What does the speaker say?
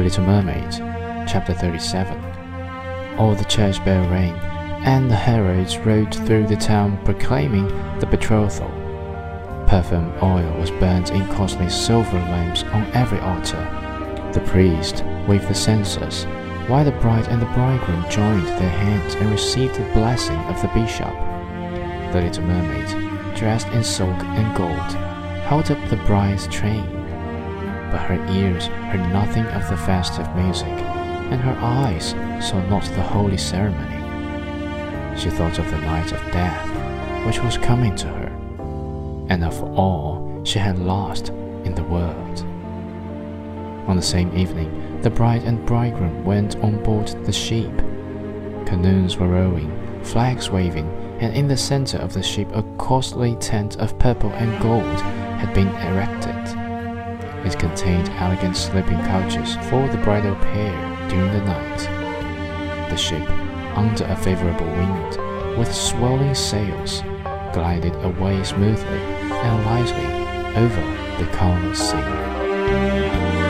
Little Mermaid, Chapter 37. All the church bell rang, and the heralds rode through the town proclaiming the betrothal. Perfume oil was burnt in costly silver lamps on every altar. The priest waved the censers, while the bride and the bridegroom joined their hands and received the blessing of the bishop. The little mermaid, dressed in silk and gold, held up the bride's train but her ears heard nothing of the festive music, and her eyes saw not the holy ceremony. She thought of the night of death, which was coming to her, and of all she had lost in the world. On the same evening, the bride and bridegroom went on board the ship. Canoes were rowing, flags waving, and in the center of the ship a costly tent of purple and gold had been erected. Contained elegant sleeping couches for the bridal pair during the night. The ship, under a favorable wind, with swelling sails, glided away smoothly and lightly over the calm sea.